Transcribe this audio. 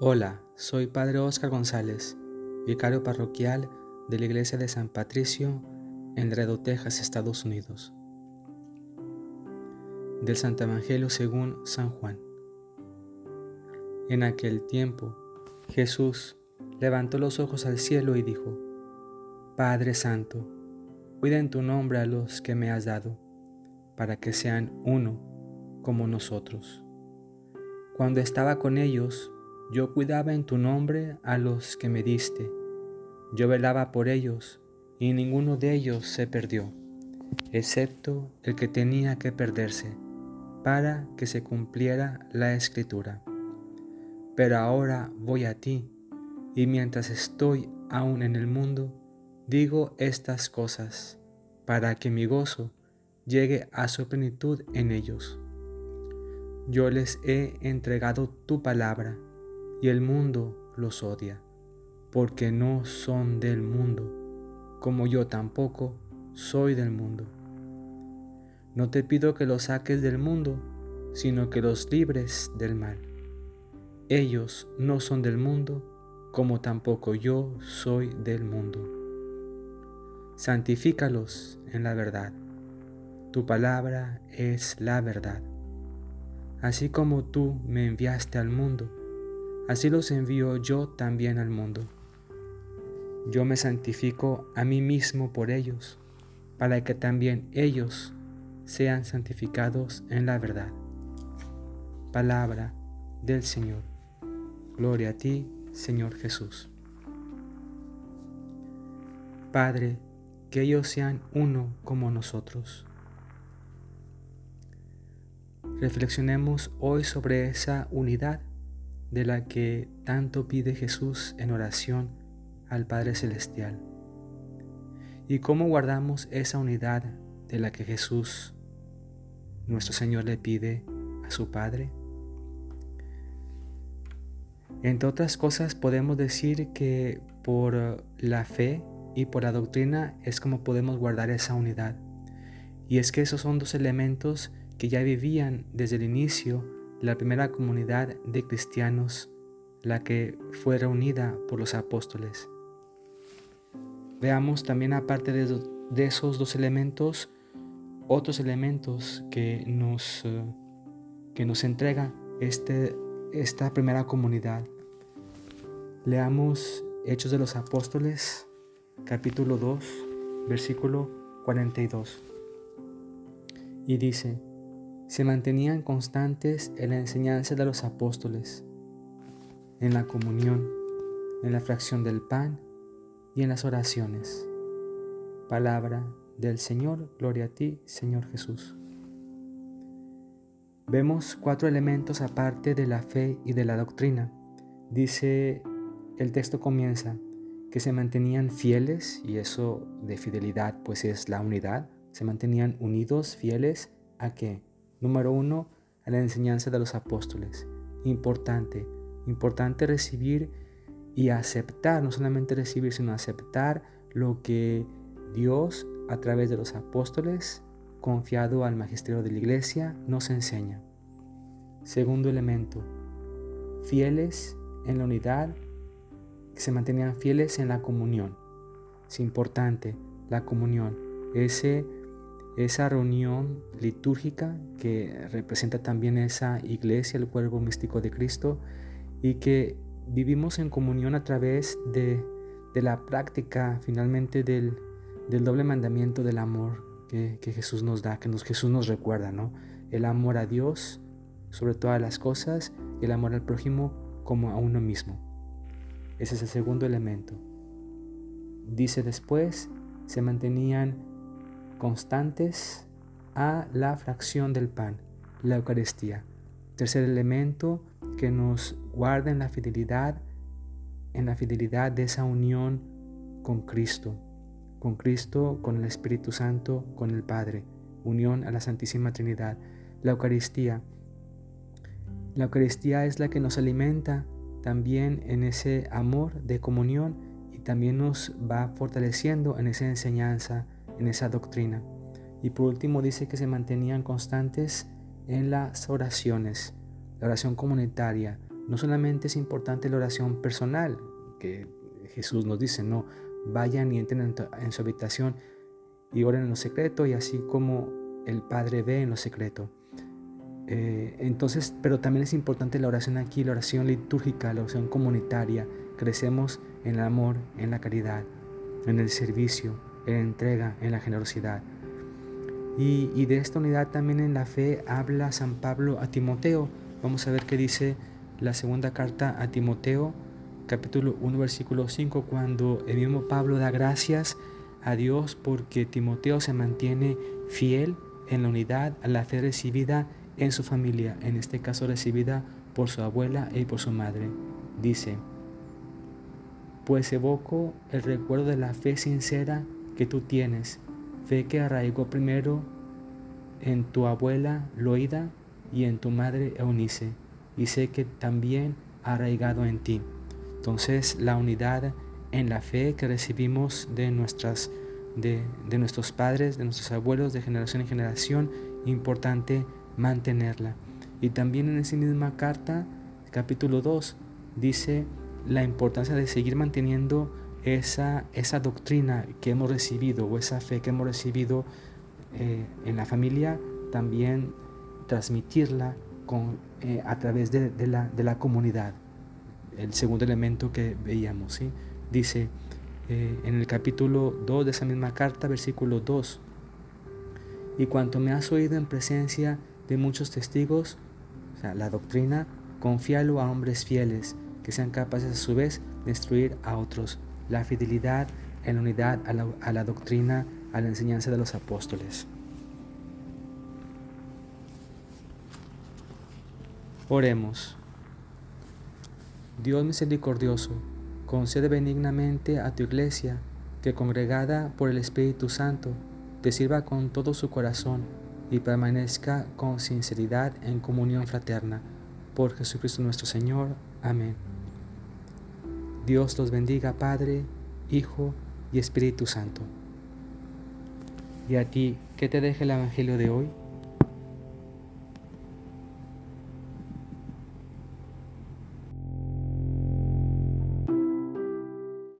Hola, soy Padre Oscar González, vicario parroquial de la Iglesia de San Patricio en Laredo, Texas, Estados Unidos. Del Santo Evangelio según San Juan. En aquel tiempo, Jesús levantó los ojos al cielo y dijo, Padre Santo, cuida en tu nombre a los que me has dado, para que sean uno como nosotros. Cuando estaba con ellos, yo cuidaba en tu nombre a los que me diste. Yo velaba por ellos, y ninguno de ellos se perdió, excepto el que tenía que perderse, para que se cumpliera la escritura. Pero ahora voy a ti, y mientras estoy aún en el mundo, digo estas cosas, para que mi gozo llegue a su plenitud en ellos. Yo les he entregado tu palabra, y el mundo los odia, porque no son del mundo, como yo tampoco soy del mundo. No te pido que los saques del mundo, sino que los libres del mal. Ellos no son del mundo, como tampoco yo soy del mundo. Santifícalos en la verdad. Tu palabra es la verdad. Así como tú me enviaste al mundo, así los envío yo también al mundo. Yo me santifico a mí mismo por ellos, para que también ellos sean santificados en la verdad. Palabra del Señor. Gloria a ti, Señor Jesús. Padre, que ellos sean uno como nosotros. Reflexionemos hoy sobre esa unidad de la que tanto pide Jesús en oración al Padre Celestial. Y cómo guardamos esa unidad de la que Jesús, nuestro Señor, le pide a su Padre. Entre otras cosas, podemos decir que por la fe y por la doctrina es como podemos guardar esa unidad. Y es que esos son dos elementos que ya vivían desde el inicio la primera comunidad de cristianos, la que fue reunida por los apóstoles. Veamos también aparte de, esos dos elementos, otros elementos que nos, eh, que nos entrega este, esta primera comunidad. Leamos Hechos de los Apóstoles, capítulo 2, versículo 42. Y dice, se mantenían constantes en la enseñanza de los apóstoles, en la comunión, en la fracción del pan y en las oraciones. Palabra del Señor, gloria a ti, Señor Jesús. Vemos cuatro elementos aparte de la fe y de la doctrina. Dice, el texto comienza, que se mantenían fieles, y eso de fidelidad pues es la unidad, se mantenían unidos, fieles a qué? Número uno, la enseñanza de los apóstoles. Importante, importante recibir y aceptar, no solamente recibir, sino aceptar lo que Dios a través de los apóstoles, confiado al magisterio de la iglesia, nos enseña. Segundo elemento, fieles en la unidad, que se mantenían fieles en la comunión. Es importante la comunión, ese esa reunión litúrgica que representa también esa iglesia, el cuerpo místico de Cristo, y que vivimos en comunión a través de, la práctica finalmente del, doble mandamiento del amor que, Jesús nos da, que nos, Jesús nos recuerda, ¿no? El amor a Dios sobre todas las cosas y el amor al prójimo como a uno mismo. Ese es el segundo elemento. Dice después, se mantenían constantes a la fracción del pan, la Eucaristía. Tercer elemento que nos guarda en la fidelidad, en la fidelidad de esa unión con Cristo, con Cristo, con el Espíritu Santo, con el Padre, unión a la Santísima Trinidad. La Eucaristía. La Eucaristía es la que nos alimenta también en ese amor de comunión y también nos va fortaleciendo en esa enseñanza en esa doctrina. Y por último dice que se mantenían constantes en las oraciones, la oración comunitaria, no solamente es importante la oración personal, que Jesús nos dice, no, vayan y entren en, su habitación y oren en lo secreto y así como el Padre ve en lo secreto. Eh, entonces, pero también es importante la oración aquí, la oración litúrgica, la oración comunitaria. Crecemos en el amor, en la caridad, en el servicio, en la entrega, en la generosidad. Y, de esta unidad también en la fe habla San Pablo a Timoteo. Vamos a ver qué dice la segunda carta a Timoteo, capítulo 1, versículo 5, cuando el mismo Pablo da gracias a Dios porque Timoteo se mantiene fiel en la unidad a la fe recibida en su familia, en este caso recibida por su abuela y por su madre. Dice, pues evoco el recuerdo de la fe sincera que tú tienes, fe que arraigó primero en tu abuela Loida y en tu madre Eunice, y sé que también ha arraigado en ti. Entonces la unidad en la fe que recibimos de, nuestras, de, de nuestros padres, de nuestros abuelos, de generación en generación, importante mantenerla. Y también en esa misma carta, capítulo 2, dice la importancia de seguir manteniendo esa, esa doctrina que hemos recibido o esa fe que hemos recibido eh, en la familia, también transmitirla con, eh, a través de, la, de, la, comunidad. El segundo elemento que veíamos, ¿sí? dice eh, en el capítulo 2 de esa misma carta, versículo 2, y cuanto me has oído en presencia de muchos testigos, o sea, la doctrina, confíalo a hombres fieles que sean capaces a su vez de instruir a otros. La fidelidad en unidad a la, a la doctrina, a la enseñanza de los apóstoles. Oremos. Dios misericordioso, concede benignamente a tu iglesia que congregada por el Espíritu Santo te sirva con todo su corazón y permanezca con sinceridad en comunión fraterna. Por Jesucristo nuestro Señor. Amén. Dios los bendiga, Padre, Hijo y Espíritu Santo. Y a ti, ¿qué te deja el Evangelio de hoy?